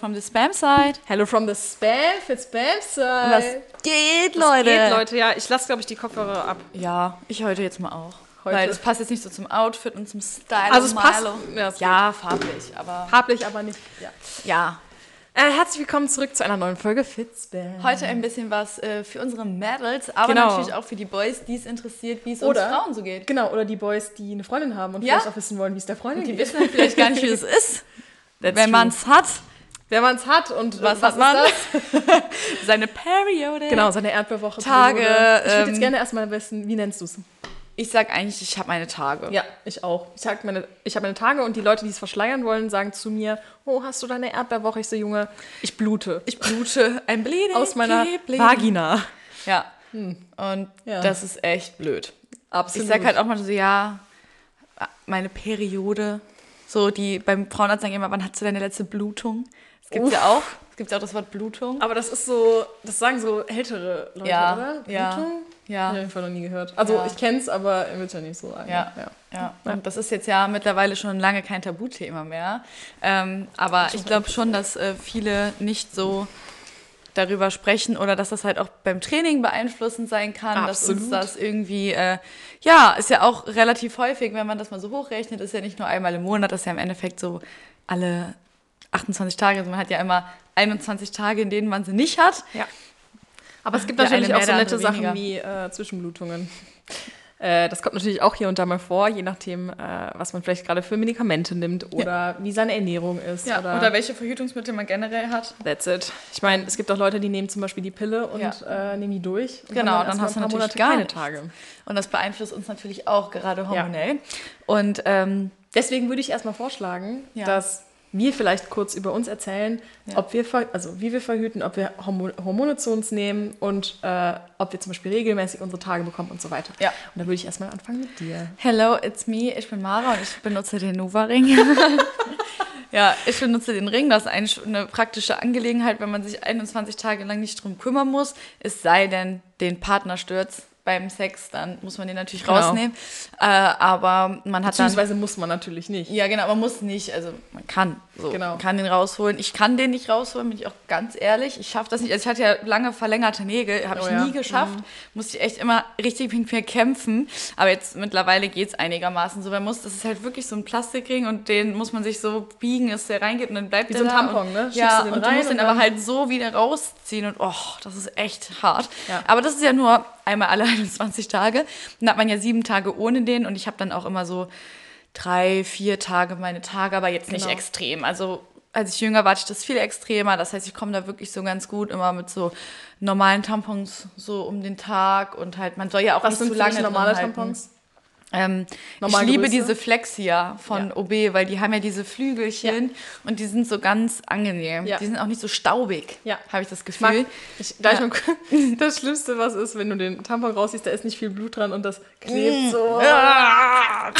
From the Spam Side. Hello from the Spam for Spam Was Side. geht, Was Leute? geht, Leute? Ja, ich lasse, glaube ich, die Kopfhörer ab. Ja, ich heute jetzt mal auch. Heute. Weil das passt jetzt nicht so zum Outfit und zum Style. Also es und passt-. Ja, es Ja, farblich, aber Farblich, aber nicht. Ja. ja. Äh, herzlich willkommen zurück zu einer neuen Folge Fitspam. Heute ein bisschen was äh, für unsere Mädels, aber Genau. natürlich auch für die Boys, die es interessiert, wie es uns Oder- Frauen so geht. Genau, oder die Boys, die eine Freundin haben und Ja. vielleicht auch wissen wollen, wie es der Freundin Die geht. wissen halt vielleicht gar nicht, wie es ist, That's wenn man es hat. Wer man es hat und Was, äh, hat ist man? das? Seine Periode. Genau, seine Erdbeerwoche. Tage, Periode. Ich würde ähm, jetzt gerne erstmal wissen, wie nennst du es? Ich sag eigentlich, ich habe meine Tage. Ja, ich auch. Ich meine, ich habe meine Tage und die Leute, die es verschleiern wollen, sagen zu mir, oh, hast du deine Erdbeerwoche? Ich so, Junge, ich blute. Ich blute ein Bleeding. Aus meiner Bleeding. Vagina. Ja. Und Ja. das ist echt blöd. Absolut. Ich sag halt auch mal so, ja, meine Periode. So, die beim Frauenarzt sagen immer, wann hast du deine letzte Blutung? Das gibt's ja auch. Es gibt ja auch das Wort Blutung. Aber das ist so, das sagen so ältere Leute, Ja, oder? ja, Blutung? ja. Hab ich einfach noch nie gehört. Also Ja. ich kenn's, aber er wird ja nicht so sagen. Ja, ja. Und das ist jetzt ja mittlerweile schon lange kein Tabuthema mehr. Ähm, aber ich glaube schon, dass äh, viele nicht so darüber sprechen oder dass das halt auch beim Training beeinflussend sein kann, dass uns Absolut. das irgendwie, äh, ja, ist ja auch relativ häufig, wenn man das mal so hochrechnet, ist ja nicht nur einmal im Monat, das ist ja im Endeffekt so alle 28 Tage. Also man hat ja immer 21 Tage, in denen man sie nicht hat. Ja. Aber es gibt Der natürlich auch so nette Sachen wie äh, Zwischenblutungen. Äh, das kommt natürlich auch hier und da mal vor, je nachdem, äh, was man vielleicht gerade für Medikamente nimmt oder wie seine Ernährung ist. Ja, oder, oder welche Verhütungsmittel man generell hat. That's it. Ich meine, es gibt auch Leute, die nehmen zum Beispiel die Pille und Ja. äh, nehmen die durch. Genau, dann erstmal hast du natürlich Monate gar keine. Tage. Und das beeinflusst uns natürlich auch gerade hormonell. Und ähm, Deswegen würde ich erstmal vorschlagen, Ja. dass wir vielleicht kurz über uns erzählen, ob wir also wie wir verhüten, ob wir Hormo Hormone zu uns nehmen und äh, ob wir zum Beispiel regelmäßig unsere Tage bekommen und so weiter. Ja. Und da würde ich erstmal anfangen mit dir. Hello, it's me. Ich bin Mara und ich benutze den Nova-Ring. ja, ich benutze den Ring. Das ist eigentlich eine praktische Angelegenheit, wenn man sich 21 Tage lang nicht drum kümmern muss. Es sei denn, den Partner stürzt beim Sex, dann muss man den natürlich Genau. rausnehmen. Äh, aber man hat dann. Beziehungsweise muss man natürlich nicht. Ja, genau, man muss nicht, also man kann so, Genau. kann den rausholen. Ich kann den nicht rausholen, bin ich auch ganz ehrlich. Ich schaffe das nicht. Also ich hatte ja lange verlängerte Nägel, habe Oh ich ja. nie geschafft. Musste ich echt immer richtig mit mir kämpfen. Aber jetzt mittlerweile geht es einigermaßen so. Man muss, das ist halt wirklich so ein Plastikring und den muss man sich so biegen, dass der reingeht und dann bleibt Wie der so ein Tampon, und, ne? Schiebst Ja, du und du musst den aber halt so wieder rausziehen und oh, das ist echt hart. Ja. Aber das ist ja nur einmal alle 21 Tage. Dann hat man ja sieben Tage ohne den und ich habe dann auch immer so drei, vier Tage meine Tage, aber jetzt nicht Genau. extrem. Also als ich jünger war, hatte ich das viel extremer. Das heißt, ich komme da wirklich so ganz gut immer mit so normalen Tampons so um den Tag und halt, man soll ja auch Was nicht zu für lange normale. Tampons? Ähm, ich liebe diese Flexia von Ja. OB, weil die haben ja diese Flügelchen und die sind so ganz angenehm. Ja. Die sind auch nicht so staubig, Ja. habe ich das Ich mag, Gefühl. ich, da Ja. ich mal, das Schlimmste, was ist, wenn du den Tampon rausziehst, da ist nicht viel Blut dran und das klebt so. Ah.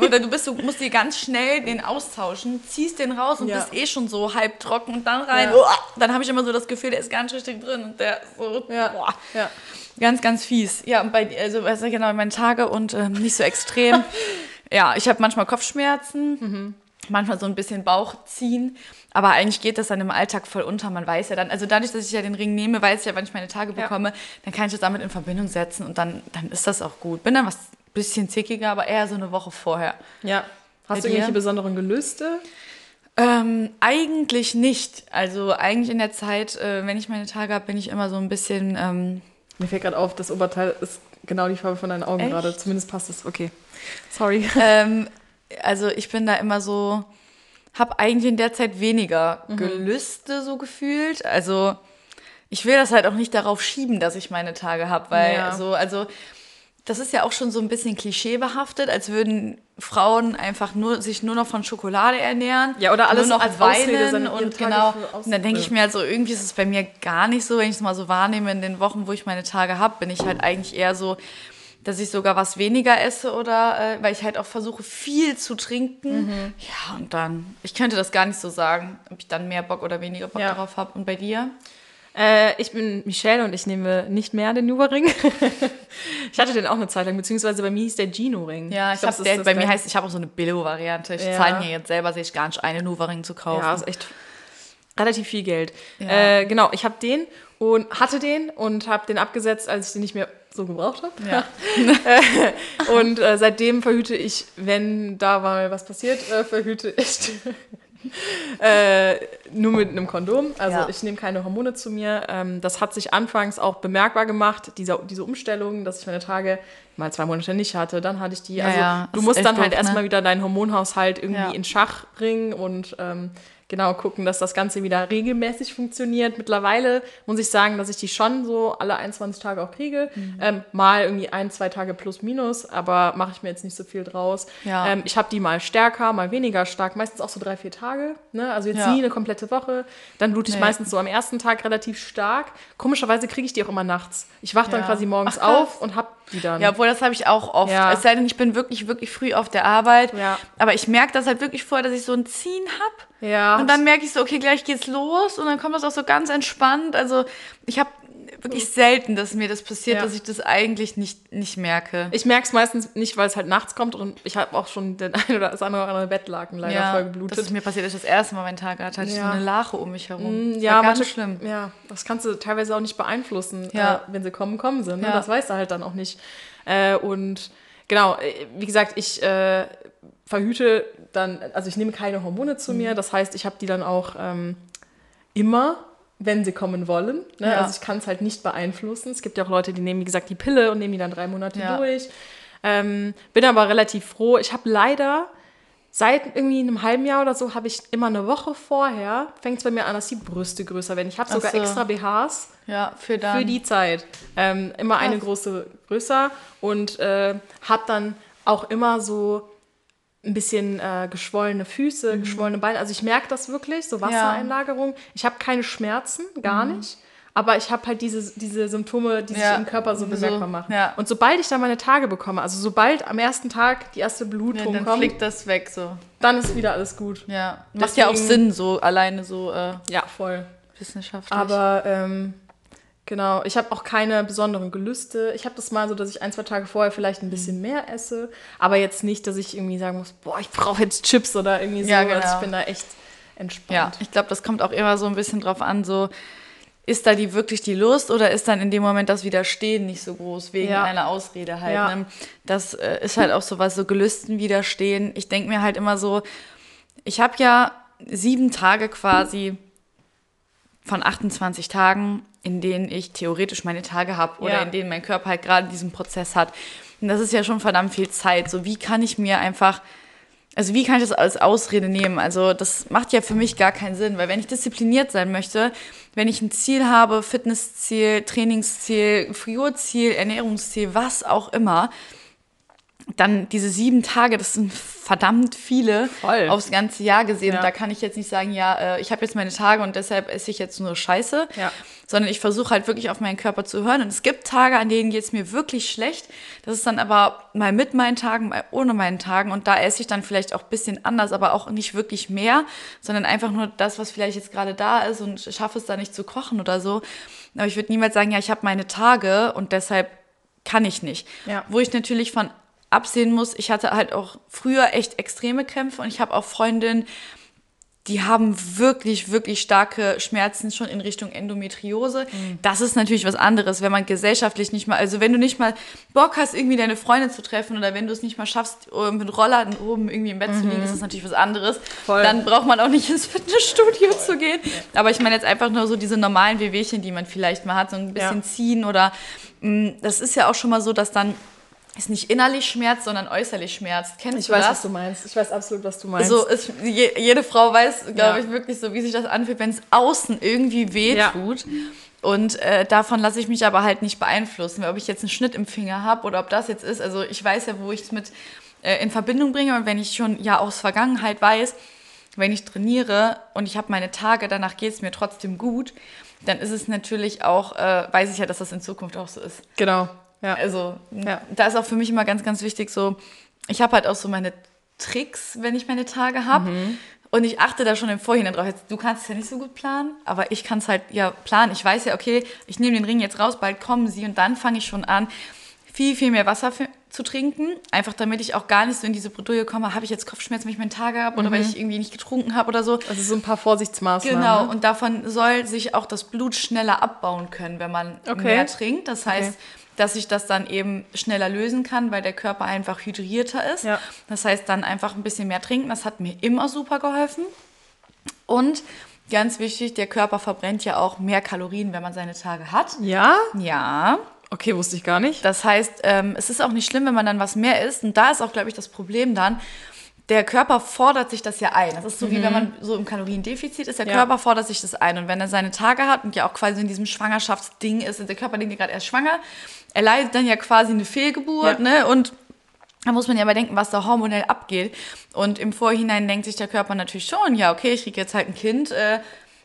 Oder du bist so, musst dir ganz schnell den austauschen, ziehst den raus und Ja. bist eh schon so halb trocken und dann rein. Ja. Uah, Dann habe ich immer so das Gefühl, der ist gar nicht richtig drin und der so Ja. ja. ganz, ganz fies. Ja, und bei also du, genau meine Tage und ähm, nicht so extrem. ja, ich habe manchmal Kopfschmerzen. Mhm. Manchmal so ein bisschen Bauchziehen, aber eigentlich geht das dann im Alltag voll unter. Man weiß ja dann, also dadurch, dass ich ja den Ring nehme, weiß ich ja, wann ich meine Tage Ja. bekomme, dann kann ich das damit in Verbindung setzen und dann, dann ist das auch gut. Bin dann was bisschen zickiger, aber eher so eine Woche vorher. ja. Hast Bei du irgendwelche dir? besonderen Gelüste? Ähm, eigentlich nicht. Also eigentlich in der Zeit, äh, wenn ich meine Tage habe, bin ich immer so ein bisschen. Ähm, Mir fällt gerade auf, das Oberteil ist genau die Farbe von deinen Augen Echt? gerade. Zumindest passt es. Okay. Sorry. ähm, also ich bin da immer so, habe eigentlich in der Zeit weniger Mhm. Gelüste so gefühlt. Also ich will das halt auch nicht darauf schieben, dass ich meine Tage habe, weil Ja. so, also das ist ja auch schon so ein bisschen klischeebehaftet, als würden Frauen einfach nur sich nur noch von Schokolade ernähren. Ja, oder alles nur noch als weinen und genau. Und dann denke ich mir halt so, irgendwie ist es bei mir gar nicht so, wenn ich es mal so wahrnehme in den Wochen, wo ich meine Tage habe, bin ich halt eigentlich eher so, dass ich sogar was weniger esse oder äh, weil ich halt auch versuche viel zu trinken. Mhm. Ja, und dann, ich könnte das gar nicht so sagen, ob ich dann mehr Bock oder weniger Bock Ja. darauf habe. Und bei dir? Äh, ich bin Michelle und ich nehme nicht mehr den Nuva-Ring. ich hatte den auch eine Zeit lang, beziehungsweise bei mir hieß der Gino-Ring. Ja, ich, glaub, das ist der, bei mir heißt, ich habe auch so eine Billo-Variante. Ich Ja. zahle mir jetzt selber, sehe ich gar nicht, einen Nuva-Ring zu kaufen. Ja, ist echt relativ viel Geld. Ja. Äh, genau, ich habe den und hatte den und habe den abgesetzt, als ich den nicht mehr so gebraucht habe. Ja. Und äh, seitdem verhüte ich, wenn da mal was passiert, äh, verhüte ich äh, nur mit einem Kondom. Also Ja. ich nehme keine Hormone zu mir. Ähm, das hat sich anfangs auch bemerkbar gemacht, diese, diese Umstellung, dass ich meine Tage mal zwei Monate nicht hatte, dann hatte ich die. Ja, also ja, du musst dann halt ne? erstmal wieder deinen Hormonhaushalt irgendwie in Schach bringen und ähm, genau gucken, dass das Ganze wieder regelmäßig funktioniert. Mittlerweile muss ich sagen, dass ich die schon so alle 21 Tage auch kriege. Mhm. Ähm, mal irgendwie ein, zwei Tage plus minus, aber mache ich mir jetzt nicht so viel draus. Ja. Ähm, ich habe die mal stärker, mal weniger stark, meistens auch so drei, vier Tage. Ne? Also jetzt Ja. nie eine komplette Woche. Dann blute ich Nee. meistens so am ersten Tag relativ stark. Komischerweise kriege ich die auch immer nachts. Ich wache dann Ja. quasi morgens Ach, auf und habe die dann. Ja, obwohl das habe ich auch oft. Ja. Es sei denn, ich bin wirklich, wirklich früh auf der Arbeit. Ja. Aber ich merke das halt wirklich vorher, dass ich so ein Ziehen habe. Ja. Und dann merke ich so, okay, gleich geht's los. Und dann kommt das auch so ganz entspannt. Also ich habe wirklich selten, dass mir das passiert, Ja. dass ich das eigentlich nicht, nicht merke. Ich merke es meistens nicht, weil es halt nachts kommt und ich habe auch schon den ein oder das andere, andere Bettlaken leider voll geblutet. Das ist mir passiert, als ich das erste Mal meinen Tag hatte, hatte ich so Ja. eine Lache um mich herum. Das ja, war ganz manche, schlimm. Ja, das kannst du teilweise auch nicht beeinflussen, Ja. äh, wenn sie kommen, kommen sie. Ne? Ja. Das weißt du halt dann auch nicht. Äh, und genau, äh, wie gesagt, ich äh, verhüte dann, also ich nehme keine Hormone zu Mhm. mir. Das heißt, ich habe die dann auch ähm, immer, wenn sie kommen wollen. Ne? Ja. Also ich kann es halt nicht beeinflussen. Es gibt ja auch Leute, die nehmen, wie gesagt, die Pille und nehmen die dann drei Monate Ja. durch. Ähm, bin aber relativ froh. Ich habe leider seit irgendwie einem halben Jahr oder so habe ich immer eine Woche vorher, fängt es bei mir an, dass die Brüste größer werden. Ich habe sogar so. extra BHs Ja, für für die Zeit. Ähm, immer eine Krass. große größer und äh, habe dann auch immer so ein bisschen äh, geschwollene Füße, geschwollene Beine. Also ich merke das wirklich, so Wassereinlagerung. Ich habe keine Schmerzen, gar nicht. Aber ich habe halt diese, diese Symptome, die sich Ja, im Körper so bemerkbar machen. ja. Und sobald ich dann meine Tage bekomme, also sobald am ersten Tag die erste ja, Blutung dann kommt, fliegt das weg so. dann ist wieder alles gut. Ja. Macht ja auch Deswegen- Sinn, so alleine so äh, Ja, voll. wissenschaftlich. Aber ähm, genau, ich habe auch keine besonderen Gelüste. Ich habe das mal so, dass ich ein, zwei Tage vorher vielleicht ein bisschen mehr esse, aber jetzt nicht, dass ich irgendwie sagen muss, boah, ich brauche jetzt Chips oder irgendwie so. Ja, Also genau. ich bin da echt Ja, entspannt. ich glaube, das kommt auch immer so ein bisschen drauf an, so ist da die wirklich die Lust oder ist dann in dem Moment das Widerstehen nicht so groß wegen Ja. einer Ausrede halt. Ja. Ne? Das äh, ist halt auch so was, so Gelüsten widerstehen. Ich denke mir halt immer so, ich habe ja sieben Tage quasi von 28 Tagen, in denen ich theoretisch meine Tage habe oder Ja. in denen mein Körper halt gerade diesen Prozess hat. Und das ist ja schon verdammt viel Zeit. So, wie kann ich mir einfach also wie kann ich das als Ausrede nehmen? Also das macht ja für mich gar keinen Sinn, weil wenn ich diszipliniert sein möchte, wenn ich ein Ziel habe, Fitnessziel, Trainingsziel, Friurziel, Ernährungsziel, was auch immer, dann diese sieben Tage, das sind verdammt viele Voll. aufs ganze Jahr gesehen. Ja. Und da kann ich jetzt nicht sagen, ja, äh, ich habe jetzt meine Tage und deshalb esse ich jetzt nur Scheiße, Ja. sondern ich versuche halt wirklich auf meinen Körper zu hören. Und es gibt Tage, an denen geht es mir wirklich schlecht. Das ist dann aber mal mit meinen Tagen, mal ohne meinen Tagen. Und da esse ich dann vielleicht auch ein bisschen anders, aber auch nicht wirklich mehr, sondern einfach nur das, was vielleicht jetzt gerade da ist und schaffe es da nicht zu kochen oder so. Aber ich würde niemals sagen, ja, ich habe meine Tage und deshalb kann ich nicht. Ja. Wo ich natürlich von absehen muss, ich hatte halt auch früher echt extreme Krämpfe und ich habe auch Freundinnen, die haben wirklich, wirklich starke Schmerzen schon in Richtung Endometriose. Das ist natürlich was anderes, wenn man gesellschaftlich nicht mal, also wenn du nicht mal Bock hast, irgendwie deine Freunde zu treffen oder wenn du es nicht mal schaffst, mit Rollladen oben irgendwie im Bett zu liegen, ist das natürlich was anderes. Voll. Dann braucht man auch nicht ins Fitnessstudio zu gehen. Aber ich meine jetzt einfach nur so diese normalen Wehwehchen, die man vielleicht mal hat, so ein bisschen Ja. ziehen oder mh, das ist ja auch schon mal so, dass dann es nicht innerlich schmerzt, sondern äußerlich schmerzt. Kennst Ich du weiß, das? was du meinst. Ich weiß absolut, was du meinst. So ist, je, jede Frau weiß, glaube Ja. ich, wirklich so, wie sich das anfühlt, wenn es außen irgendwie weh Ja. tut. Und äh, davon lasse ich mich aber halt nicht beeinflussen, weil ob ich jetzt einen Schnitt im Finger habe oder ob das jetzt ist. Also ich weiß ja, wo ich es mit äh, in Verbindung bringe. Und wenn ich schon ja aus Vergangenheit weiß, wenn ich trainiere und ich habe meine Tage, danach geht es mir trotzdem gut, dann ist es natürlich auch, äh, weiß ich ja, dass das in Zukunft auch so ist. genau. Ja. Also Ja. da ist auch für mich immer ganz, ganz wichtig so, ich habe halt auch so meine Tricks, wenn ich meine Tage habe. Und ich achte da schon im Vorhinein drauf. Jetzt, du kannst es ja nicht so gut planen, aber ich kann es halt ja planen. Ich weiß ja, okay, ich nehme den Ring jetzt raus, bald kommen sie und dann fange ich schon an, viel, viel mehr Wasser für, zu trinken. Einfach damit ich auch gar nicht so in diese Bredouille komme, habe ich jetzt Kopfschmerzen, wenn ich meinen Tag habe oder weil ich irgendwie nicht getrunken habe oder so. Also so ein paar Vorsichtsmaßnahmen. Genau, ne? und davon soll sich auch das Blut schneller abbauen können, wenn man Okay. mehr trinkt. Das heißt, Okay. Dass sich das dann eben schneller lösen kann, weil der Körper einfach hydrierter ist. Ja. Das heißt, dann einfach ein bisschen mehr trinken. Das hat mir immer super geholfen. Und ganz wichtig, der Körper verbrennt ja auch mehr Kalorien, wenn man seine Tage hat. Ja? Ja, Okay, wusste ich gar nicht. das heißt, ähm, es ist auch nicht schlimm, wenn man dann was mehr isst. Und da ist auch, glaube ich, das Problem dann, der Körper fordert sich das ja ein. Das ist so wie wenn man so im Kaloriendefizit ist, der Ja. Körper fordert sich das ein. Und wenn er seine Tage hat und ja auch quasi in diesem Schwangerschaftsding ist, und der Körper denkt ja gerade erst schwanger, er leidet dann ja quasi eine Fehlgeburt, Ja. ne? Und da muss man ja aber denken, was da hormonell abgeht. Und im Vorhinein denkt sich der Körper natürlich schon, ja, okay, ich kriege jetzt halt ein Kind, äh,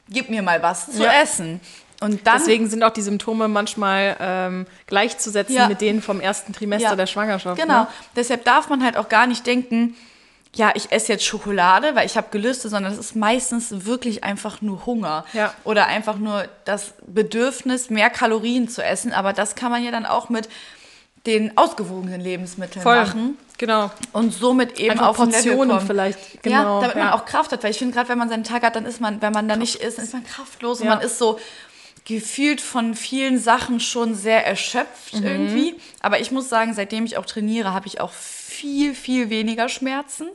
gib mir mal was zu Ja. essen. Und dann Deswegen sind auch die Symptome manchmal ähm, gleichzusetzen Ja. mit denen vom ersten Trimester der Schwangerschaft. Genau. Ne? Deshalb darf man halt auch gar nicht denken, ja, ich esse jetzt Schokolade, weil ich habe Gelüste, sondern es ist meistens wirklich einfach nur Hunger. Ja. Oder einfach nur das Bedürfnis, mehr Kalorien zu essen. Aber das kann man ja dann auch mit den ausgewogenen Lebensmitteln machen. Genau. Und somit eben Einfach Level Portionen vielleicht. Genau. ja, damit man ja. auch Kraft hat. Weil ich finde, gerade wenn man seinen Tag hat, dann ist man, wenn man da nicht isst, dann ist man kraftlos und Ja. man ist so gefühlt von vielen Sachen schon sehr erschöpft Mhm. irgendwie. Aber ich muss sagen, seitdem ich auch trainiere, habe ich auch viel, viel weniger Schmerzen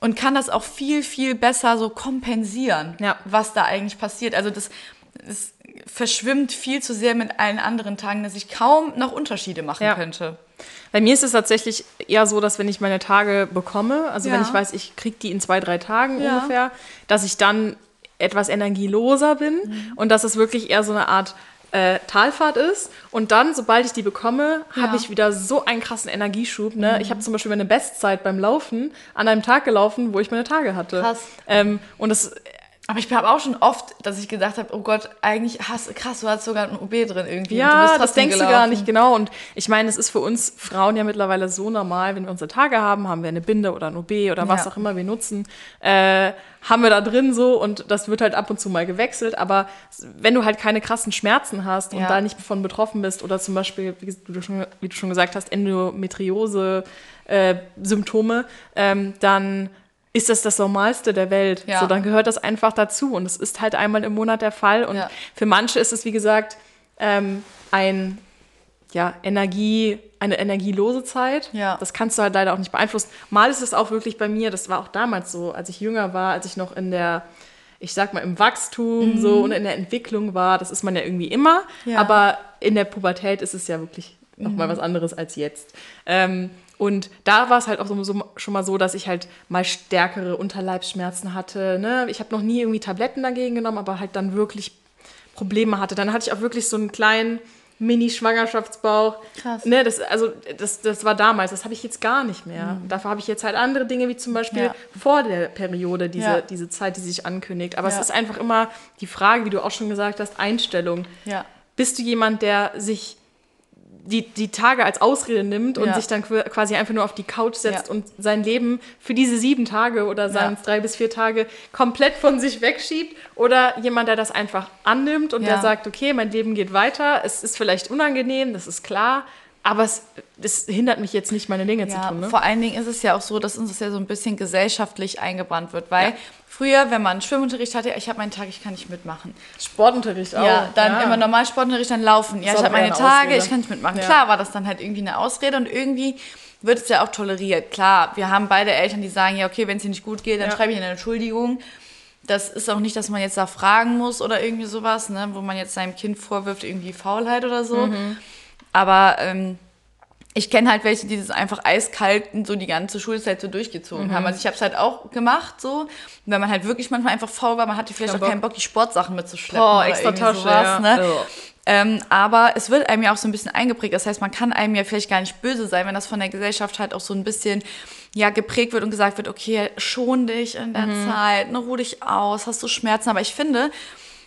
und kann das auch viel, viel besser so kompensieren, Ja. was da eigentlich passiert. Also das, das verschwimmt viel zu sehr mit allen anderen Tagen, dass ich kaum noch Unterschiede machen Ja. könnte. Bei mir ist es tatsächlich eher so, dass wenn ich meine Tage bekomme, also wenn Ja. ich weiß, ich kriege die in zwei, drei Tagen ungefähr, dass ich dann etwas energieloser bin Mhm. und dass es wirklich eher so eine Art äh, Talfahrt ist. Und dann, sobald ich die bekomme, habe Ja. Mhm. ich wieder so einen krassen Energieschub. Ne? Ich habe zum Beispiel meine Bestzeit beim Laufen an einem Tag gelaufen, wo ich meine Tage hatte. Krass. Ähm, und das Aber ich habe auch schon oft, dass ich gedacht habe, oh Gott, eigentlich hast krass, du hast sogar ein OB drin irgendwie. du Ja, das denkst du gelaufen. gar nicht genau. Und ich meine, es ist für uns Frauen ja mittlerweile so normal, wenn wir unsere Tage haben, haben wir eine Binde oder ein OB oder was Ja. auch immer wir nutzen, äh, haben wir da drin so und das wird halt ab und zu mal gewechselt. Aber wenn du halt keine krassen Schmerzen hast und Ja. da nicht von betroffen bist oder zum Beispiel, wie du schon, wie du schon gesagt hast, Endometriose-Symptome, ähm, dann ist das das Normalste der Welt. Ja. So, dann gehört das einfach dazu. Und es ist halt einmal im Monat der Fall. Und Ja. für manche ist es, wie gesagt, ähm, ein, ja, Energie, eine energielose Zeit. Ja. Das kannst du halt leider auch nicht beeinflussen. Mal ist es auch wirklich bei mir, das war auch damals so, als ich jünger war, als ich noch in der, ich sag mal, im Wachstum so und in der Entwicklung war. Das ist man ja irgendwie immer. Mhm. Ja. Aber in der Pubertät ist es ja wirklich noch Mhm. mal was anderes als jetzt. Ähm, und da war es halt auch so, so, schon mal so, dass ich halt mal stärkere Unterleibsschmerzen hatte. Ne? Ich habe noch nie irgendwie Tabletten dagegen genommen, aber halt dann wirklich Probleme hatte. Dann hatte ich auch wirklich so einen kleinen Mini-Schwangerschaftsbauch. Krass. Ne, das, also, das, das war damals, das habe ich jetzt gar nicht mehr. Dafür habe ich jetzt halt andere Dinge, wie zum Beispiel Mhm. Ja. vor der Periode, diese, Ja. diese Zeit, die sich ankündigt. Aber Ja. es ist einfach immer die Frage, wie du auch schon gesagt hast, Einstellung. Bist du jemand, der sich die, die Tage als Ausrede nimmt und Ja. sich dann qu- quasi einfach nur auf die Couch setzt Ja. und sein Leben für diese sieben Tage oder seien es drei bis vier Tage komplett von sich wegschiebt? Oder jemand, der das einfach annimmt und Ja. der sagt, okay, mein Leben geht weiter, es ist vielleicht unangenehm, das ist klar, aber es, es hindert mich jetzt nicht, meine Dinge zu Ja, tun. Ne? vor allen Dingen ist es ja auch so, dass uns das ja so ein bisschen gesellschaftlich eingebrannt wird, weil früher, wenn man Schwimmunterricht hatte, ich habe meinen Tag, ich kann nicht mitmachen. Sportunterricht auch. Ja, dann immer normal Sportunterricht, dann laufen. Ja, ich habe meine Tage, Ausrede. ich kann nicht mitmachen. Ja. Klar war das dann halt irgendwie eine Ausrede und irgendwie wird es ja auch toleriert. Klar, wir haben beide Eltern, die sagen, ja, okay, wenn es dir nicht gut geht, dann Ja. schreibe ich eine Entschuldigung. Das ist auch nicht, dass man jetzt da fragen muss oder irgendwie sowas, ne, wo man jetzt seinem Kind vorwirft, irgendwie Faulheit oder so. Mhm. Aber ähm, ich kenne halt welche, die das einfach eiskalt so die ganze Schulzeit so durchgezogen Mhm. haben. Also ich habe es halt auch gemacht so. Wenn man halt wirklich manchmal einfach faul war, man hatte vielleicht Kein auch Bock. keinen Bock, die Sportsachen mitzuschleppen. Boah, extra Tasche, sowas, ja. ne? Ja. Ähm, aber es wird einem ja auch so ein bisschen eingeprägt. Das heißt, man kann einem ja vielleicht gar nicht böse sein, wenn das von der Gesellschaft halt auch so ein bisschen ja, geprägt wird und gesagt wird, okay, schon dich in der Mhm. Zeit, ne, ruh dich aus, hast du Schmerzen. Aber ich finde,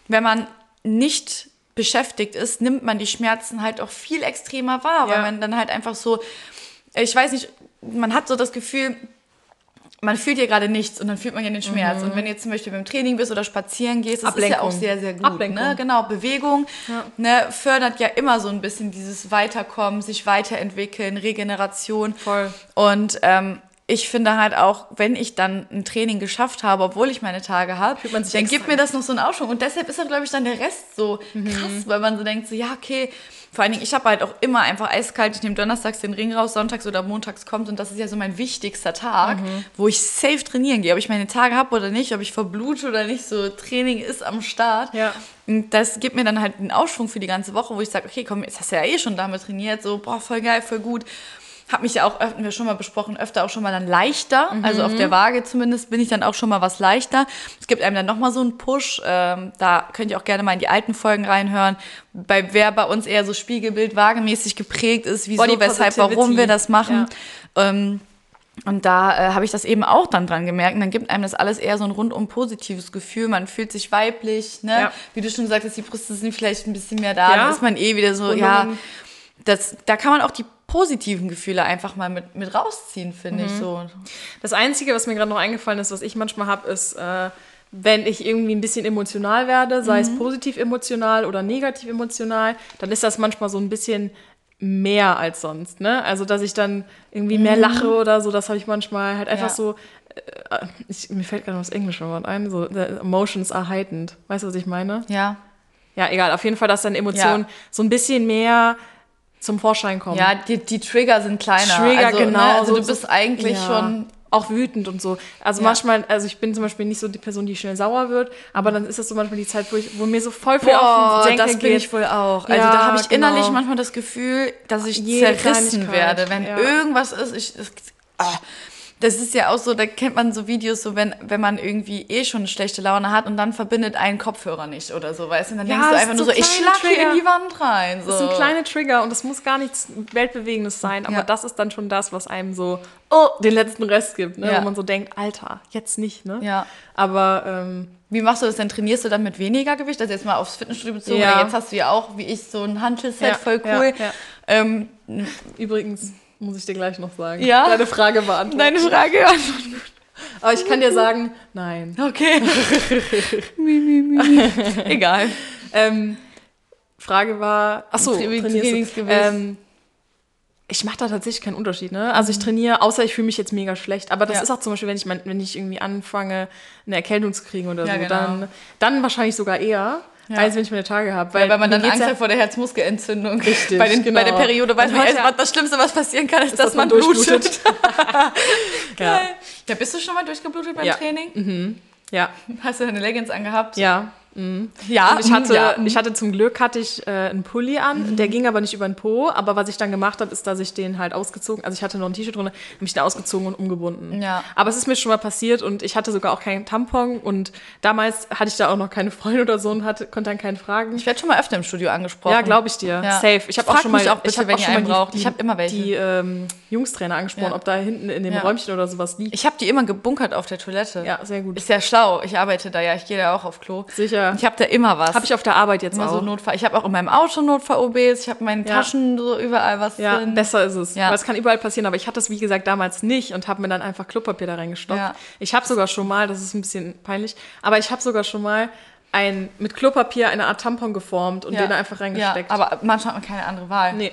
wenn man nicht beschäftigt ist, nimmt man die Schmerzen halt auch viel extremer wahr, weil Ja. man dann halt einfach so, ich weiß nicht, man hat so das Gefühl, man fühlt ja gerade nichts und dann fühlt man ja den Schmerz. Und wenn du jetzt zum Beispiel beim Training bist oder spazieren gehst, das ist ja auch sehr, sehr gut. Ablenkung. Ne? Genau, Bewegung ne, fördert ja immer so ein bisschen dieses Weiterkommen, sich weiterentwickeln, Regeneration. Voll. Und ähm, ich finde halt auch, wenn ich dann ein Training geschafft habe, obwohl ich meine Tage habe, dann extra gibt mir das noch so einen Aufschwung. Und deshalb ist dann, glaube ich, dann der Rest so krass, weil man so denkt, so, ja, okay. Vor allen Dingen, ich habe halt auch immer einfach eiskalt, ich nehme donnerstags den Ring raus, sonntags oder montags kommt und das ist ja so mein wichtigster Tag, wo ich safe trainieren gehe. Ob ich meine Tage habe oder nicht, ob ich verblute oder nicht, so Training ist am Start. Ja. Und das gibt mir dann halt einen Aufschwung für die ganze Woche, wo ich sage, okay, komm, jetzt hast du ja eh schon damit trainiert, so, boah, voll geil, voll gut. Hab mich ja auch, hatten wir schon mal besprochen, öfter auch schon mal dann leichter. Also auf der Waage zumindest bin ich dann auch schon mal was leichter. Es gibt einem dann nochmal so einen Push. Ähm, da könnt ihr auch gerne mal in die alten Folgen reinhören. Bei wer bei uns eher so Spiegelbild waagemäßig geprägt ist, wieso, Body weshalb, warum wir das machen. Ähm, und da äh, habe ich das eben auch dann dran gemerkt. Und dann gibt einem das alles eher so ein rundum positives Gefühl. Man fühlt sich weiblich, ne? Ja. Wie du schon sagtest, die Brüste sind vielleicht ein bisschen mehr da. Ja. Dann ist man eh wieder so, Rundum. ja, das, da kann man auch die positiven Gefühle einfach mal mit, mit rausziehen, finde ich so. Das Einzige, was mir gerade noch eingefallen ist, was ich manchmal habe, ist, äh, wenn ich irgendwie ein bisschen emotional werde, sei es positiv emotional oder negativ emotional, dann ist das manchmal so ein bisschen mehr als sonst. Ne? Also, dass ich dann irgendwie mehr lache oder so, das habe ich manchmal halt einfach Ja. so. Äh, ich, mir fällt gerade noch das englische Wort ein, so the emotions are heightened. Weißt du, was ich meine? Ja. Ja, egal. Auf jeden Fall, dass dann Emotionen Ja. so ein bisschen mehr zum Vorschein kommen. Ja, die, die Trigger sind kleiner. Trigger, also, genau. Ne, also so- du bist eigentlich ja. schon. Auch wütend und so. Also Ja. manchmal, also ich bin zum Beispiel nicht so die Person, die schnell sauer wird, aber dann ist das so manchmal die Zeit, wo, ich, wo mir so voll viel auf Boah, den Senkel das bin geht. ich wohl auch. Also Ja, da habe ich genau. innerlich manchmal das Gefühl, dass ich Jede zerrissen werde. Wenn ja. irgendwas ist, ich. Das, ah, das ist ja auch so, da kennt man so Videos, so wenn, wenn man irgendwie eh schon eine schlechte Laune hat und dann verbindet einen Kopfhörer nicht oder so, weißt du? Und dann Ja, denkst du einfach sind nur so, so ich schlag hier in die Wand rein. So. Das sind kleine Trigger und das muss gar nichts Weltbewegendes sein, aber Ja. das ist dann schon das, was einem so oh, den letzten Rest gibt, ne? Ja. wo man so denkt, Alter, jetzt nicht, ne? Ja. Aber ähm, Wie machst du das denn? Trainierst du dann mit weniger Gewicht? Also jetzt mal aufs Fitnessstudio bezogen. Ja. Jetzt hast du ja auch, wie ich, so ein Hantelset, Ja, voll cool. ja. Ähm, übrigens muss ich dir gleich noch sagen, Ja? deine Frage beantworten. deine Frage ja. Aber ich kann dir sagen, nein. Okay. mi, mi, mi. Egal. Ähm, Frage war, achso. Ähm, ich mache da tatsächlich keinen Unterschied, ne? Also ich trainiere, außer ich fühle mich jetzt mega schlecht. Aber das Ja. ist auch zum Beispiel, wenn ich, mein, wenn ich irgendwie anfange, eine Erkältung zu kriegen oder Ja, so, genau. dann, dann wahrscheinlich sogar eher, Ja. als wenn ich meine Tage habe. Weil, weil man dann Angst ja- hat vor der Herzmuskelentzündung. Richtig, bei, den, bei der genau. Periode weiß man erst, was das Schlimmste, was passieren kann, ist, dass, dass man man blutet. Geil. Ja, bist du schon mal durchgeblutet beim. Training? Ja, Hast du deine Leggings angehabt? ja. Ja. Und ich hatte, ja. ich hatte zum Glück hatte ich äh, einen Pulli an, der ging aber nicht über den Po. Aber was ich dann gemacht habe, ist, dass ich den halt ausgezogen, also ich hatte noch ein T-Shirt drunter, habe ich den ausgezogen und umgebunden. Ja. Aber es ist mir schon mal passiert und ich hatte sogar auch keinen Tampon und damals hatte ich da auch noch keine Freunde oder so und hatte, konnte dann keinen fragen. Ich werde schon mal öfter im Studio angesprochen. Ja, glaube ich dir. Ja. Safe. Ich habe auch schon mal, mich auch bitte, ich hab wenn auch schon mal braucht. die, Ich hab immer welche. Die ähm, Jungstrainer angesprochen, Ja. ob da hinten in dem Ja. Räumchen oder sowas liegt. Ich habe die immer gebunkert auf der Toilette. ja, sehr gut. Ist ja schlau. Ich arbeite da ja. Ich gehe da auch auf Klo. Sicher. Ich habe da immer was. Habe ich auf der Arbeit jetzt immer auch. so Notfall. Ich habe auch in meinem Auto Notfall-OBs. Ich habe in meinen Ja. Taschen so überall was Ja, drin. besser ist es. Ja. Weil es kann überall passieren, aber ich hatte es, wie gesagt, damals nicht und habe mir dann einfach Klopapier da reingestopft. Ja. Ich habe sogar schon mal, das ist ein bisschen peinlich, aber ich habe sogar schon mal ein, mit Klopapier eine Art Tampon geformt und ja. den da einfach reingesteckt. Ja, aber manchmal hat man keine andere Wahl. nee.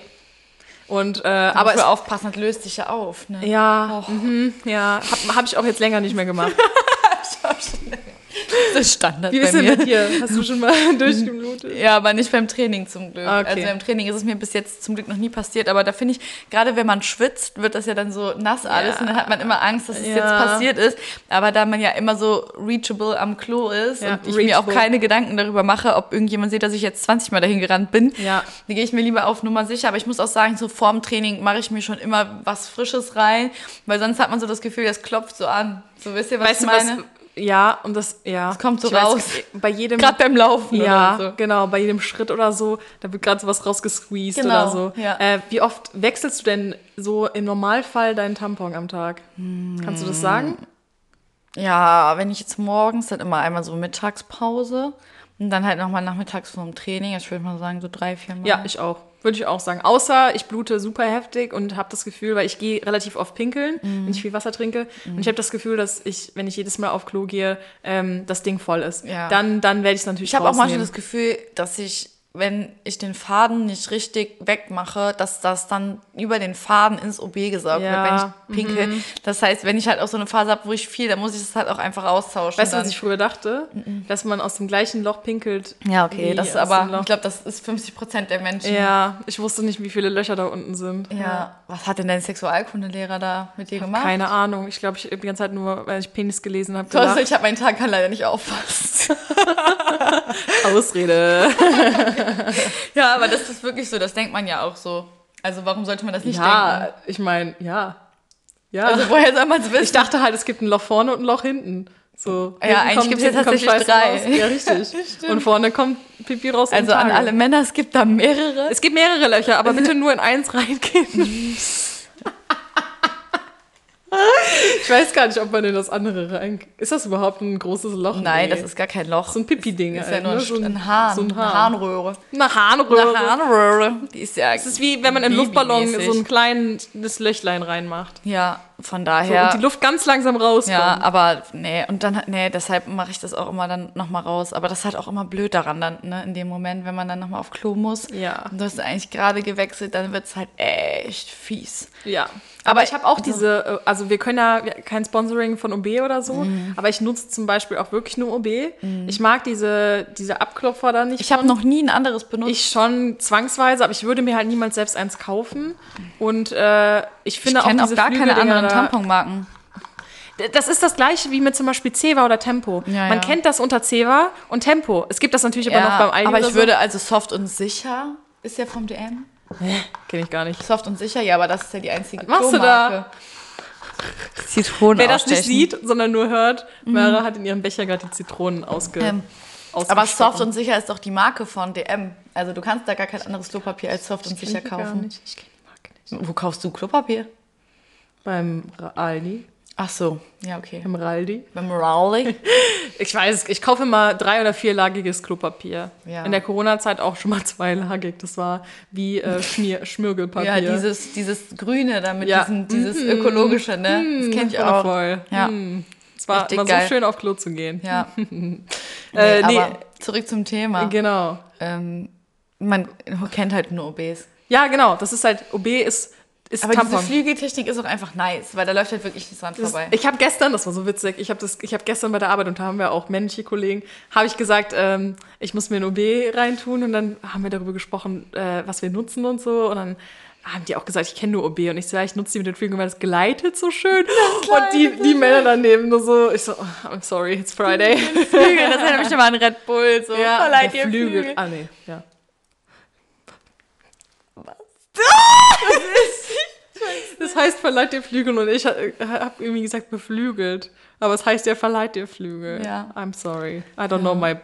Und, äh, Aber es, aufpassen, das löst sich ja auf. Ne? ja, Oh. mhm, ja, habe hab ich auch jetzt länger nicht mehr gemacht. Das ist Standard Wie bei ist denn mir. mit dir? Hast du schon mal durchgeblutet? Ja, aber nicht beim Training zum Glück. Ah, okay. Also beim Training ist es mir bis jetzt zum Glück noch nie passiert. Aber da finde ich, gerade wenn man schwitzt, wird das ja dann so nass alles. Ja. Und dann hat man immer Angst, dass es Ja. jetzt passiert ist. Aber da man ja immer so reachable am Klo ist Ja, und ich mir auch reachable. keine Gedanken darüber mache, ob irgendjemand sieht, dass ich jetzt 20 Mal dahin gerannt bin, Ja. dann gehe ich mir lieber auf Nummer sicher. Aber ich muss auch sagen, so vorm Training mache ich mir schon immer was Frisches rein, weil sonst hat man so das Gefühl, das klopft so an. So wisst ihr, was Weißt ich du was? Ja, und das, ja. Es kommt so Ich weiß, raus. bei jedem. Gerade beim Laufen Ja, oder so. genau, bei jedem Schritt oder so, da wird gerade sowas rausgesqueezed Genau, oder so. ja. Äh, wie oft wechselst du denn so im Normalfall deinen Tampon am Tag? Kannst du das sagen? Ja, wenn ich jetzt morgens, dann immer einmal so Mittagspause. Und dann halt nochmal nachmittags vor dem Training. Ich würde mal sagen, so drei, vier Mal. Ja, ich auch. Würde ich auch sagen. Außer ich blute super heftig und habe das Gefühl, weil ich gehe relativ oft pinkeln, Mhm. wenn ich viel Wasser trinke. Und ich habe das Gefühl, dass ich, wenn ich jedes Mal auf Klo gehe, ähm, das Ding voll ist. Ja. Dann, dann werde ich es natürlich Ich habe auch manchmal das Gefühl, dass ich, wenn ich den Faden nicht richtig wegmache, dass das dann über den Faden ins OB gesaugt Ja, mhm. wird, wenn ich pinkel. Das heißt, wenn ich halt auch so eine Phase habe, wo ich viel, dann muss ich das halt auch einfach austauschen. Weißt du, was ich früher dachte? Dass man aus dem gleichen Loch pinkelt. ja, okay, das ist aber, ich glaube, das ist 50 Prozent der Menschen. Ja, ich wusste nicht, wie viele Löcher da unten sind. Ja. Was hat denn dein Sexualkundelehrer da mit dir gemacht? Keine Ahnung. Ich glaube, ich habe die ganze Zeit nur, weil ich Penis gelesen habe, ich habe meinen Tag leider nicht aufpasst. Ausrede. ja, aber das ist wirklich so, das denkt man ja auch so. Also warum sollte man das nicht ja, denken? ich meine, ja. Ja. Also woher soll man es wissen? ich dachte halt, es gibt ein Loch vorne und ein Loch hinten. So, Ja, eigentlich kommt- gibt's ja tatsächlich drei. Raus. Ja, richtig. und vorne kommt Pipi raus. Also an alle Männer, es gibt da mehrere. Es gibt mehrere Löcher, aber bitte nur in eins reingehen. Ich weiß gar nicht, ob man in das andere rein. Ist das überhaupt ein großes Loch? Nein, Nee. das ist gar kein Loch. so ein Pipi-Ding. ist ja halt, nur ne? ein, so ein Hahn, So ein eine Hahn. Harnröhre. Eine Harnröhre. Eine Harnröhre. Die ist ja. Es ist wie, wenn man in einen Luftballon so ein kleines Löchlein reinmacht. Ja, von So, daher. Und die Luft ganz langsam rauskommt. ja, aber nee, und dann, nee, deshalb mache ich das auch immer dann nochmal raus. Aber das ist halt auch immer blöd daran dann, ne, in dem Moment, wenn man dann nochmal auf Klo muss. Ja. Und du hast eigentlich gerade gewechselt, dann wird es halt echt fies. Ja. Aber, Aber ich habe auch diese, äh, also wir können ja kein Sponsoring von OB oder so, Mhm. aber ich nutze zum Beispiel auch wirklich nur OB. Ich mag diese, diese Abklopfer da nicht. Ich habe noch nie ein anderes benutzt. ich schon zwangsweise, aber ich würde mir halt niemals selbst eins kaufen. Und äh, ich finde ich auch auch gar keine anderen da, Tamponmarken. Das ist das gleiche wie mit zum Beispiel Ceva oder Tempo. Ja, Man ja. kennt das unter Ceva und Tempo. Es gibt das natürlich aber noch beim Aldi aber ich so. würde also soft und sicher ist ja vom DM. Kenn ich gar nicht. Soft und sicher, ja, aber das ist ja die einzige Was machst du da? Zitronen Wer das nicht sieht, sondern nur hört, Mara hat in ihrem Becher gerade die Zitronen ausge Ähm, Aber. Soft und Sicher ist doch die Marke von DM. Also du kannst da gar kein anderes Klopapier als Soft und Sicher kaufen. nicht. Ich kenne die Marke nicht. Wo kaufst du Klopapier? Beim Aldi. Ach so, ja, okay. Beim Raldi. Beim Raleigh. Ich weiß, ich kaufe immer drei- oder vierlagiges Klopapier. Ja. In der Corona-Zeit auch schon mal zweilagig. Das war wie äh, Schmier Schmirgelpapier. Ja, dieses, dieses Grüne da mit Ja. diesem, dieses ökologische, ne? Das kenne ich auch. Voll. Ja. Hm. Es war Richtig immer geil. so schön, auf Klo zu gehen. Ja. Äh, nee, aber zurück zum Thema. genau. Ähm, man kennt halt nur OBs. Ja, genau. Das ist halt, OB ist, ist Aber Tampon. diese Flügeltechnik ist auch einfach nice, weil da läuft halt wirklich nichts dran Das- vorbei. Ich habe gestern, das war so witzig, ich habe habe gestern bei der Arbeit und da haben wir auch männliche Kollegen, habe ich gesagt, ähm, ich muss mir ein OB reintun und dann haben wir darüber gesprochen, äh, was wir nutzen und so und dann haben die auch gesagt, ich kenne nur OB und ich so, ja, ich nutze die mit den Flügeln, weil das gleitet so schön und die, die Männer daneben nur so, ich so, oh, I'm sorry, it's Friday. Flügel, das erinnert mich immer an Red Bull. So, Ja, verleiht Flügel. Flügel. Ah, nee, ja. Das heißt, verleiht dir Flügel und ich habe irgendwie gesagt beflügelt. Aber es heißt ja verleiht dir Flügel. Ja. I'm sorry. I don't know my,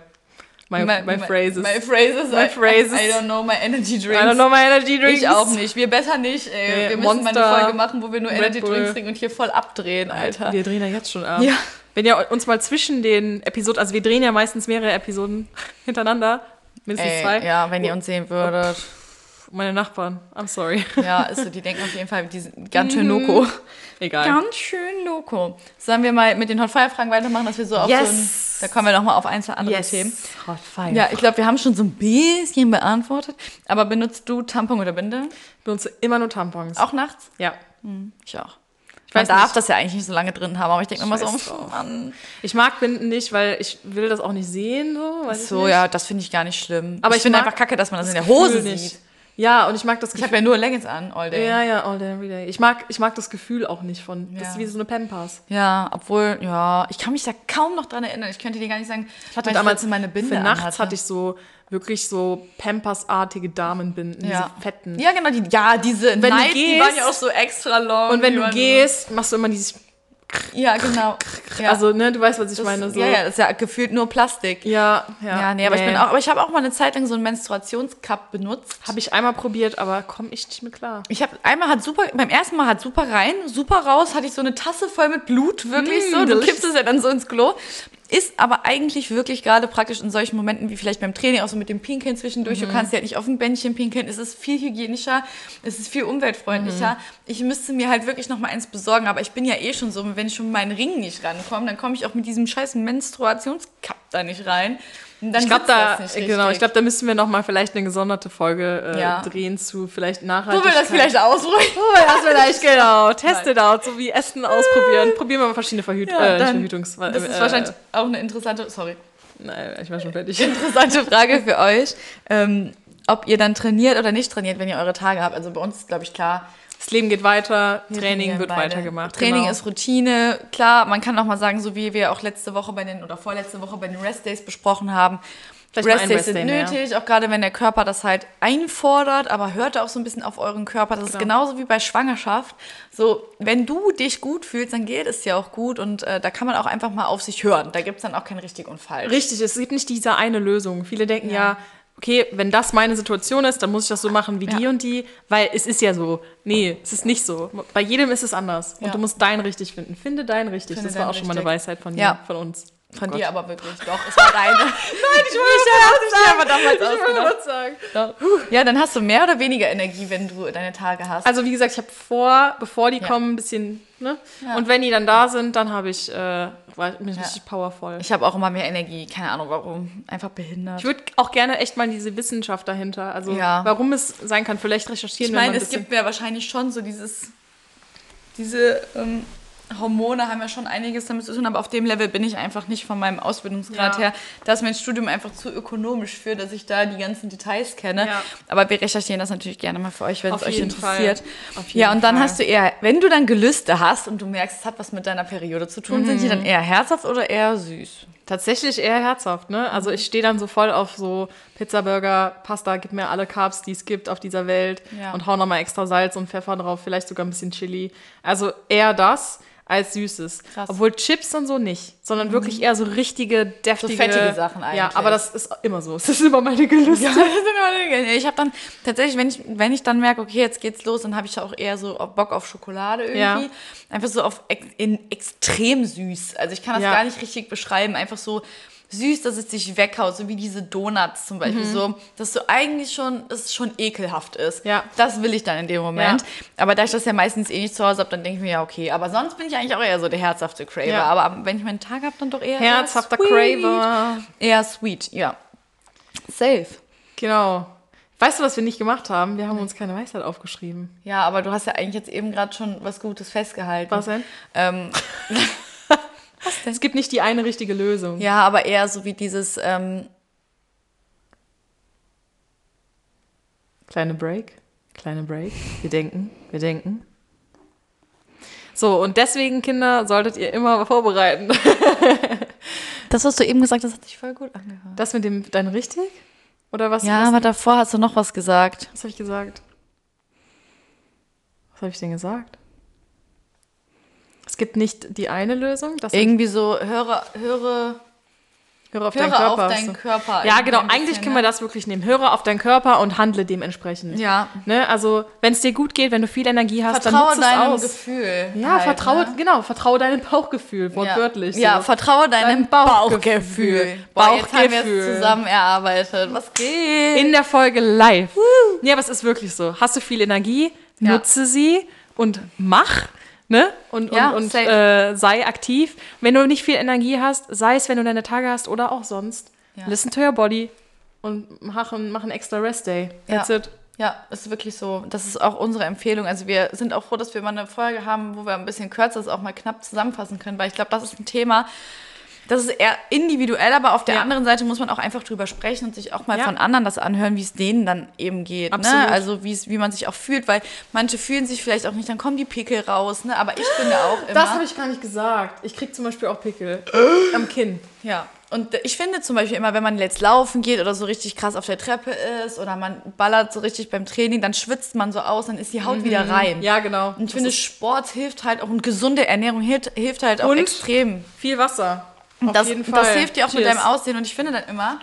my, my, phrases. My phrases. My I, phrases. I, I don't know my energy I drinks. don't know my energy drinks. Ich auch nicht. Wir besser nicht. Ey. Nee, wir müssen mal Monster, eine Folge machen, wo wir nur Red Energy Bull. Drinks trinken und hier voll abdrehen, Alter. Wir drehen ja jetzt schon ab. Ja. Wenn ihr uns mal zwischen den Episoden, also wir drehen ja meistens mehrere Episoden hintereinander, mindestens Ey, zwei. ja, wenn ihr uns sehen würdet. Meine Nachbarn, I'm sorry. Ja, ist so, die denken auf jeden Fall, die sind ganz schön loco. Egal. Ganz schön loco. Sollen wir mal mit den Hot Fire Fragen weitermachen, dass wir so auf Yes. so ein, da kommen wir noch mal auf ein, zwei andere Themen. Hot fire. Ja, ich glaube, wir haben schon so ein bisschen beantwortet. Aber benutzt du Tampon oder Binde? Ich benutze immer nur Tampons. Auch nachts? Ja. Ich auch. Ich Man darf nicht. das ja eigentlich nicht so lange drin haben, aber ich denke immer so, drauf. Mann. Ich mag Binden nicht, weil ich will das auch nicht sehen. So, So, ja, das finde ich gar nicht schlimm. Aber ich ich finde einfach kacke, dass man das, in der Hose nicht. Ja, und ich mag das Ich Gefühl. habe ja nur Leggings an, all day. Ja, ja, all day, every day. Ich mag, ich mag das Gefühl auch nicht von. Das Ja. ist wie so eine Pampers. Ja, obwohl, ja, ich kann mich da kaum noch dran erinnern. Ich könnte dir gar nicht sagen, Ich hatte damals Mal meine Binde für nachts hatte ich so wirklich so Pampers-artige Damenbinden, ja. diese fetten. Ja, genau, die, ja, diese Wenn du Nights, die gehst- waren ja auch so extra long. Und wenn die du gehst, machst du immer dieses. Ja, genau. Ja. Also, ne, du weißt, was ich das, meine. So. Ja, ja, das ist ja gefühlt nur Plastik. ja, ja. Ja, nee, aber ich bin auch, aber ich habe auch mal eine Zeit lang so einen Menstruationscup benutzt. Habe ich einmal probiert, aber komme ich nicht mit klar. Ich habe einmal hat super, beim ersten Mal hat super rein, super raus, hatte ich so eine Tasse voll mit Blut, wirklich Mm, so. Du kippst es ja dann so ins Klo. Ist aber eigentlich wirklich gerade praktisch in solchen Momenten wie vielleicht beim Training, auch so mit dem Pinkeln zwischendurch. Du kannst ja halt nicht auf dem Bändchen pinkeln. Es ist viel hygienischer, es ist viel umweltfreundlicher. Ich müsste mir halt wirklich noch mal eins besorgen, aber ich bin ja eh schon so, wenn ich schon mit meinen Ring nicht rankomme, dann komme ich auch mit diesem scheiß Menstruationskapp da nicht rein. Dann Ich glaube, da, genau, ich glaube, da müssen wir noch mal vielleicht eine gesonderte Folge äh, Ja. drehen zu vielleicht Wo Nachhaltigkeit. wir das vielleicht ausruhen. Oh, das vielleicht, genau. Test it out, so wie Essen ausprobieren. Probieren wir mal verschiedene Verhüt Ja, äh, Verhütungs... Das ist äh, wahrscheinlich auch eine interessante, sorry, Nein, ich war schon fertig. interessante Frage für euch, ähm, ob ihr dann trainiert oder nicht trainiert, wenn ihr eure Tage habt. Also bei uns ist, glaube ich, klar, Das Leben geht weiter, wir Training wird beide. weitergemacht. Training genau. ist Routine. Klar, man kann auch mal sagen, so wie wir auch letzte Woche bei den oder vorletzte Woche bei den Rest Days besprochen haben. Vielleicht Rest Days sind nötig, auch gerade wenn der Körper das halt einfordert, aber hört auch so ein bisschen auf euren Körper. Das ist Genau. genauso wie bei Schwangerschaft. So, wenn du dich gut fühlst, dann geht es dir auch gut und äh, da kann man auch einfach mal auf sich hören. Da gibt es dann auch kein richtig und falsch. Richtig, es gibt nicht diese eine Lösung. Viele denken ja, Ja. Okay, wenn das meine Situation ist, dann muss ich das so machen wie die Ja. und die, weil es ist ja so. Nee, es ist nicht so. Bei jedem ist es anders. Ja. Und du musst dein richtig finden. Finde dein richtig. Finde das war auch schon mal eine richtig. Weisheit von, Ja. dir, von uns. Von Oh dir aber wirklich. Doch, es war deine. Nein, ich wollte aber damals Ich wollte ausgedacht. was sagen. Doch. Ja, dann hast du mehr oder weniger Energie, wenn du deine Tage hast. Also wie gesagt, ich habe vor, bevor die Ja. kommen, ein bisschen, ne? Ja. Und wenn die dann da sind, dann habe ich, äh, war, bin ich Ja. richtig powervoll. ich habe auch immer mehr Energie. Keine Ahnung warum. Einfach behindert. Ich würde auch gerne echt mal diese Wissenschaft dahinter, also Ja. warum es sein kann, vielleicht recherchieren Ich meine, ein es gibt ja wahrscheinlich schon so dieses, diese ähm, Hormone haben ja schon einiges damit zu tun, aber auf dem Level bin ich einfach nicht von meinem Ausbildungsgrad Ja. her. Da ist mein Studium einfach zu ökonomisch für, dass ich da die ganzen Details kenne. Ja. Aber wir recherchieren das natürlich gerne mal für euch, wenn Auf es euch interessiert. Ja, und dann Fall. hast du eher, wenn du dann Gelüste hast und du merkst, es hat was mit deiner Periode zu tun, sind die Mhm. dann eher herzhaft oder eher süß? Tatsächlich eher herzhaft, ne? Also ich stehe dann so voll auf so Pizza, Burger, Pasta, gib mir alle Carbs, die es gibt auf dieser Welt Ja. und hau nochmal extra Salz und Pfeffer drauf, vielleicht sogar ein bisschen Chili. Also eher das als Süßes. Krass. Mhm. Obwohl Chips und so nicht, sondern wirklich eher so richtige, deftige... fettige Sachen Ja, eigentlich. aber das ist immer so. Das ist immer meine Gelüste. Ja, ich habe dann tatsächlich, wenn ich, wenn ich dann merke, okay, jetzt geht's los, dann habe ich auch eher so Bock auf Schokolade irgendwie. Ja. Einfach so auf in extrem süß. Also ich kann das Ja. gar nicht richtig beschreiben. Einfach so süß, dass es dich weghaut, so wie diese Donuts zum Beispiel. So, dass du eigentlich schon, dass es schon ekelhaft ist. Mhm. Ja. Das will ich dann in dem Moment. Ja. Aber da ich das ja meistens eh nicht zu Hause habe, dann denke ich mir, ja, okay. Aber sonst bin ich eigentlich auch eher so der herzhafte Craver. Ja. Aber wenn ich meinen Tag habe, dann doch eher Herzhafter sweet. Craver. Eher sweet, ja. Safe. Genau. Weißt du, was wir nicht gemacht haben? Wir haben uns keine Weisheit aufgeschrieben. Ja, aber du hast ja eigentlich jetzt eben gerade schon was Gutes festgehalten. Was denn? Ähm, Es gibt nicht die eine richtige Lösung. ja, aber eher so wie dieses, ähm, Kleine Break, kleine Break. Wir denken, wir denken. So, und deswegen, Kinder, solltet ihr immer vorbereiten. das, was du eben gesagt hast, hat sich voll gut angehört. Das mit dem, dein richtig? Oder was? Ja, was, aber davor hast du noch was gesagt. was habe ich gesagt? Was habe ich denn gesagt? Es gibt nicht die eine Lösung. Irgendwie so, höre, höre, höre auf höre deinen Körper. auf deinen. Körper. Ja, genau. Eigentlich bisschen, können wir ne? das wirklich nehmen. Höre auf deinen Körper und handle dementsprechend. Ja. Ne? Also, wenn es dir gut geht, wenn du viel Energie hast, dann Vertraue nutze es deinem aus. Gefühl. Ja, halt, vertraue, ne? genau, vertraue deinem Bauchgefühl, wortwörtlich. Ja, so. vertraue deinem Deinem Bauchgefühl. Bauchgefühl. Boah, jetzt haben wir Bauchgefühl. es zusammen erarbeitet. Was geht? In der Folge live. Ja, aber es ist wirklich so. Hast du viel Energie, Ja. nutze sie und mach. Ne? Und, Ja, und, und äh, sei aktiv. Wenn du nicht viel Energie hast, sei es, wenn du deine Tage hast oder auch sonst, Ja. listen to your body und mach einen, mach einen extra Rest Day. That's Ja. it. Ja, ist wirklich so. Das ist auch unsere Empfehlung. Also wir sind auch froh, dass wir mal eine Folge haben, wo wir ein bisschen kürzer das auch mal knapp zusammenfassen können, weil ich glaube, das ist ein Thema, das ist eher individuell, aber auf der Ja. anderen Seite muss man auch einfach drüber sprechen und sich auch mal Ja. von anderen das anhören, wie es denen dann eben geht. Absolut. Ne? Also wie man sich auch fühlt, weil manche fühlen sich vielleicht auch nicht, dann kommen die Pickel raus. Ne? Aber ich finde auch immer. Das habe ich gar nicht gesagt. Ich krieg zum Beispiel auch Pickel am Kinn. Ja, und ich finde zum Beispiel immer, wenn man jetzt laufen geht oder so richtig krass auf der Treppe ist oder man ballert so richtig beim Training, dann schwitzt man so aus, dann ist die Haut wieder rein. Mhm. Ja, genau. Und ich finde, Sport hilft halt auch und gesunde Ernährung hilft, hilft halt auch Und extrem. viel Wasser. Auf Das, jeden Fall. das hilft dir auch mit Cheers. deinem Aussehen und ich finde dann immer,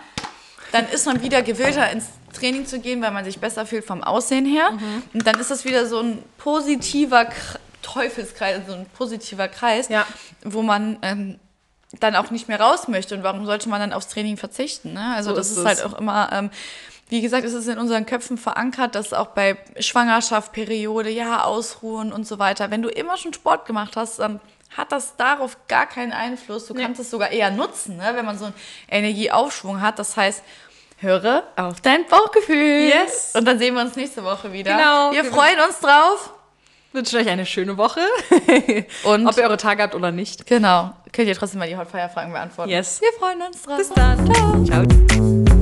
dann ist man wieder gewillter ins Training zu gehen, weil man sich besser fühlt vom Aussehen her. Mhm. Und dann ist das wieder so ein positiver K Teufelskreis, so ein positiver Kreis, Ja. wo man ähm, dann auch nicht mehr raus möchte. Und warum sollte man dann aufs Training verzichten? Ne? Also So das ist ist, halt auch immer, ähm, wie gesagt, es ist in unseren Köpfen verankert, dass auch bei Schwangerschaft, Periode, ja, ausruhen und so weiter. Wenn du immer schon Sport gemacht hast, dann hat das darauf gar keinen Einfluss. Du Nee. kannst es sogar eher nutzen, ne? wenn man so einen Energieaufschwung hat. Das heißt, höre auf dein Bauchgefühl. Yes. Und dann sehen wir uns nächste Woche wieder. Genau. Wir Wir freuen uns drauf. Wünsche euch eine schöne Woche. Und Ob ihr eure Tage habt oder nicht. genau, könnt ihr trotzdem mal die Hotfire-Fragen beantworten. Yes. Wir freuen uns drauf. Bis dann. Ciao.